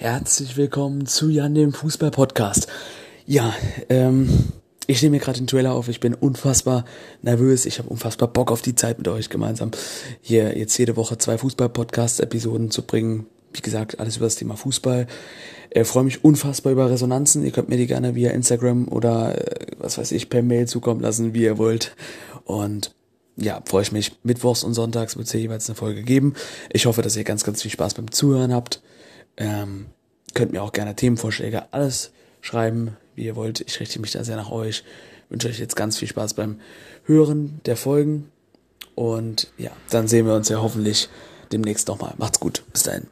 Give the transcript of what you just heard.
Herzlich willkommen zu Jan, dem Fußball-Podcast. Ja, ähm, ich nehme mir gerade den Trailer auf. Ich bin unfassbar nervös. Ich habe unfassbar Bock auf die Zeit mit euch gemeinsam hier jetzt jede Woche zwei Fußball-Podcast-Episoden zu bringen. Wie gesagt, alles über das Thema Fußball. Ich äh, freue mich unfassbar über Resonanzen. Ihr könnt mir die gerne via Instagram oder äh, was weiß ich per Mail zukommen lassen, wie ihr wollt. Und ja, freue ich mich. Mittwochs und Sonntags wird es hier jeweils eine Folge geben. Ich hoffe, dass ihr ganz, ganz viel Spaß beim Zuhören habt. Ähm, könnt mir auch gerne Themenvorschläge, alles schreiben, wie ihr wollt. Ich richte mich da sehr nach euch. Wünsche euch jetzt ganz viel Spaß beim Hören der Folgen. Und ja, dann sehen wir uns ja hoffentlich demnächst nochmal. Macht's gut. Bis dahin.